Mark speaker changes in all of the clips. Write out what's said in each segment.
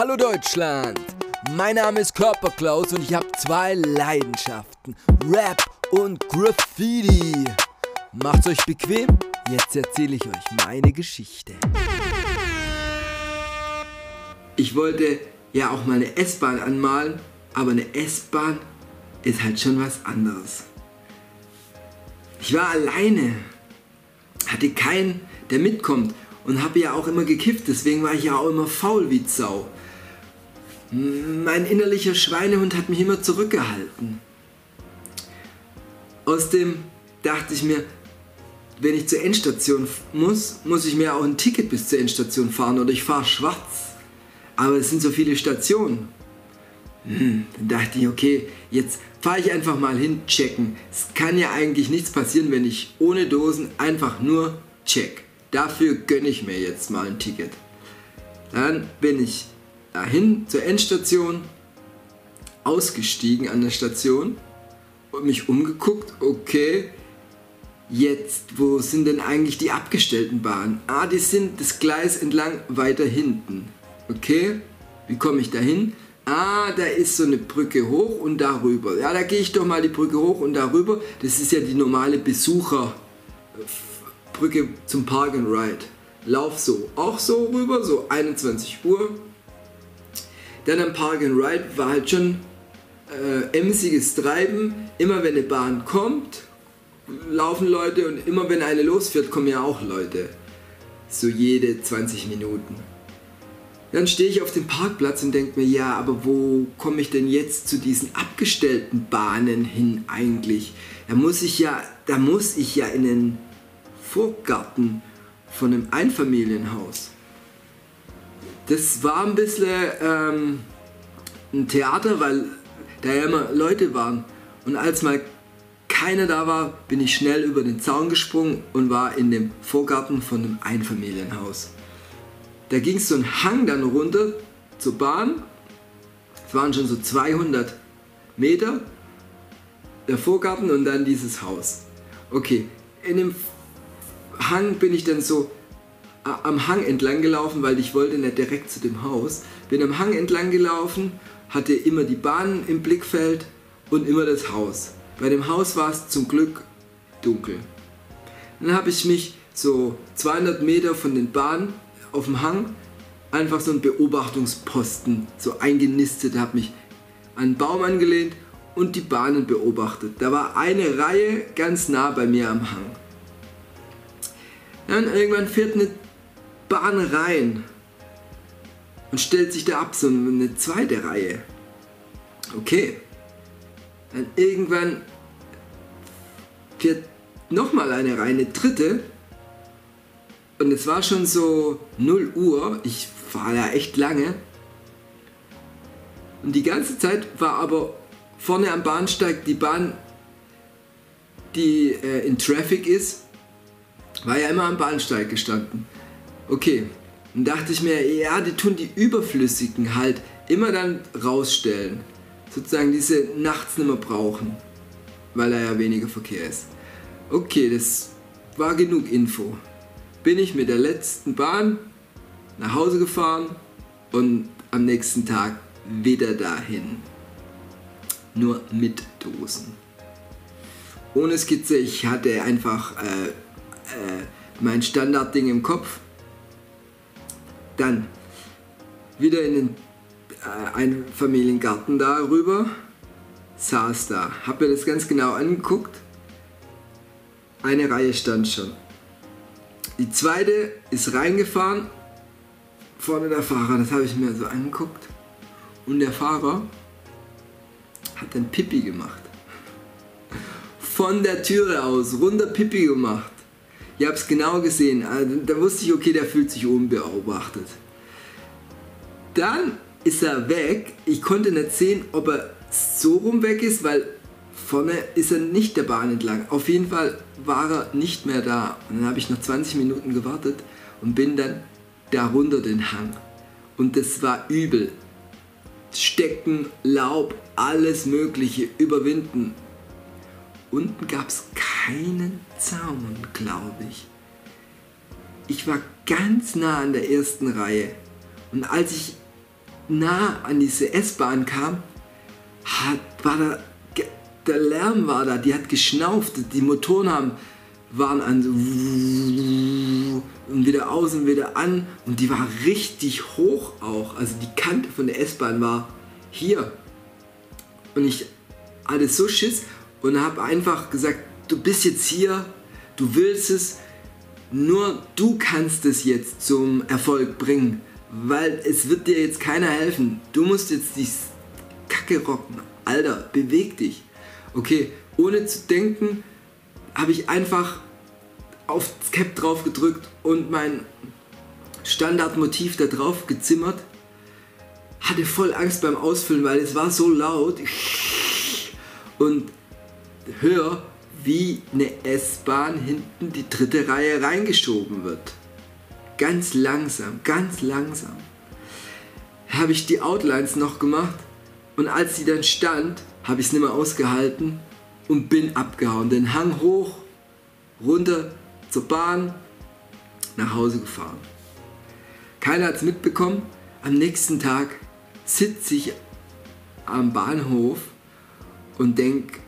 Speaker 1: Hallo Deutschland! Mein Name ist Körperklaus und ich habe zwei Leidenschaften: Rap und Graffiti. Macht's euch bequem, jetzt erzähle ich euch meine Geschichte. Ich wollte ja auch mal eine S-Bahn anmalen, aber eine S-Bahn ist halt schon was anderes. Ich war alleine, hatte keinen, der mitkommt und habe ja auch immer gekifft, deswegen war ich ja auch immer faul wie Sau. Mein innerlicher Schweinehund hat mich immer zurückgehalten. Außerdem dachte ich mir, wenn ich zur Endstation muss, muss ich mir auch ein Ticket bis zur Endstation fahren oder ich fahre schwarz. Aber es sind so viele Stationen. Hm, dann dachte ich, okay, jetzt fahre ich einfach mal hin, checken. Es kann ja eigentlich nichts passieren, wenn ich ohne Dosen einfach nur check. Dafür gönne ich mir jetzt mal ein Ticket. Dann bin ich dahin zur Endstation, ausgestiegen an der Station und mich umgeguckt, okay, jetzt, wo sind denn eigentlich die abgestellten Bahnen? Ah, die sind das Gleis entlang weiter hinten. Okay, wie komme ich dahin? Ah, da ist so eine Brücke hoch und darüber. Ja, da gehe ich doch mal die Brücke hoch und darüber. Das ist ja die normale Besucherbrücke zum Park and Ride. Lauf so, auch so rüber, so 21 Uhr. Dann am Park and Ride war halt schon äh, emsiges Treiben. Immer wenn eine Bahn kommt, laufen Leute und immer wenn eine losfährt, kommen ja auch Leute. So jede 20 Minuten. Dann stehe ich auf dem Parkplatz und denke mir, ja, aber wo komme ich denn jetzt zu diesen abgestellten Bahnen hin eigentlich? Da muss ich ja, da muss ich ja in den Vorgarten von einem Einfamilienhaus. Das war ein bisschen ähm, ein Theater, weil da ja immer Leute waren. Und als mal keiner da war, bin ich schnell über den Zaun gesprungen und war in dem Vorgarten von einem Einfamilienhaus. Da ging so einen Hang dann runter zur Bahn. Es waren schon so 200 Meter der Vorgarten und dann dieses Haus. Okay, in dem Hang bin ich dann so am Hang entlang gelaufen, weil ich wollte nicht direkt zu dem Haus. Bin am Hang entlang gelaufen, hatte immer die Bahn im Blickfeld und immer das Haus. Bei dem Haus war es zum Glück dunkel. Dann habe ich mich so 200 Meter von den Bahnen auf dem Hang einfach so einen Beobachtungsposten so eingenistet, habe mich an einen Baum angelehnt und die Bahnen beobachtet. Da war eine Reihe ganz nah bei mir am Hang. Dann irgendwann fährt eine Bahn rein und stellt sich da ab, so eine zweite Reihe. Okay. Dann irgendwann fährt nochmal eine Reihe, eine dritte und es war schon so 0 Uhr. Ich war da echt lange. Und die ganze Zeit war aber vorne am Bahnsteig die Bahn, die äh, in Traffic ist, war ja immer am Bahnsteig gestanden. Okay, dann dachte ich mir, ja, die tun die Überflüssigen halt immer dann rausstellen. Sozusagen diese nachts nicht mehr brauchen, weil da ja weniger Verkehr ist. Okay, das war genug Info bin ich mit der letzten Bahn nach Hause gefahren und am nächsten Tag wieder dahin. Nur mit Dosen. Ohne Skizze, ich hatte einfach äh, äh, mein Standardding im Kopf. Dann wieder in den äh, Einfamiliengarten darüber, saß da, hab mir das ganz genau angeguckt. Eine Reihe stand schon. Die zweite ist reingefahren, vorne der Fahrer, das habe ich mir so angeguckt. Und der Fahrer hat dann Pipi gemacht. Von der Türe aus, runter Pipi gemacht. Ich habe es genau gesehen. Also, da wusste ich, okay, der fühlt sich unbeobachtet. Dann ist er weg. Ich konnte nicht sehen, ob er so rum weg ist, weil Vorne ist er nicht der Bahn entlang. Auf jeden Fall war er nicht mehr da. Und dann habe ich noch 20 Minuten gewartet und bin dann darunter den Hang. Und das war übel. Stecken, Laub, alles Mögliche überwinden. Unten gab es keinen Zaun, glaube ich. Ich war ganz nah an der ersten Reihe. Und als ich nah an diese S-Bahn kam, hat, war da, der Lärm war da, die hat geschnauft, die Motoren haben, waren an so und wieder aus und wieder an und die war richtig hoch auch. Also die Kante von der S-Bahn war hier. Und ich hatte so Schiss und habe einfach gesagt, du bist jetzt hier, du willst es, nur du kannst es jetzt zum Erfolg bringen, weil es wird dir jetzt keiner helfen. Du musst jetzt die Kacke rocken. Alter, beweg dich. Okay, ohne zu denken, habe ich einfach aufs Cap drauf gedrückt und mein Standardmotiv da drauf gezimmert. Hatte voll Angst beim Ausfüllen, weil es war so laut. Und hör, wie eine S-Bahn hinten die dritte Reihe reingeschoben wird. Ganz langsam, ganz langsam. Habe ich die Outlines noch gemacht und als sie dann stand, habe ich es nicht mehr ausgehalten und bin abgehauen. Den Hang hoch, runter zur Bahn, nach Hause gefahren. Keiner hat es mitbekommen. Am nächsten Tag sitze ich am Bahnhof und denke,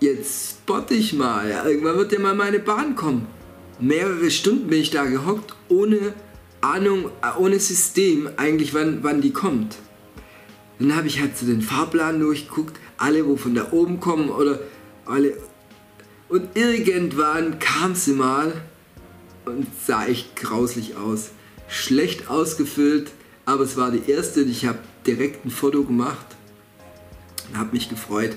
Speaker 1: jetzt spotte ich mal. Irgendwann wird ja mal meine Bahn kommen. Mehrere Stunden bin ich da gehockt, ohne Ahnung, äh, ohne System eigentlich, wann, wann die kommt. Dann habe ich halt so den Fahrplan durchgeguckt, alle, wo von da oben kommen oder alle. Und irgendwann kam sie mal und sah echt grauslich aus. Schlecht ausgefüllt, aber es war die erste und ich habe direkt ein Foto gemacht und habe mich gefreut.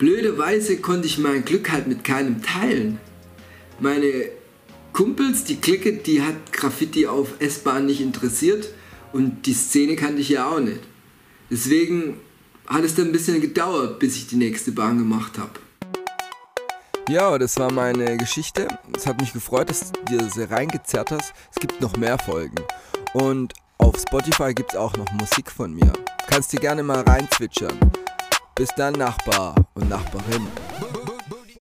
Speaker 1: Blöderweise konnte ich mein Glück halt mit keinem teilen. Meine Kumpels, die Clique, die hat Graffiti auf S-Bahn nicht interessiert und die Szene kannte ich ja auch nicht. Deswegen hat es dann ein bisschen gedauert, bis ich die nächste Bahn gemacht habe.
Speaker 2: Ja, das war meine Geschichte. Es hat mich gefreut, dass du dir sie reingezerrt hast. Es gibt noch mehr Folgen. Und auf Spotify gibt es auch noch Musik von mir. Kannst dir gerne mal reinzwitschern. Bis dann, Nachbar und Nachbarin.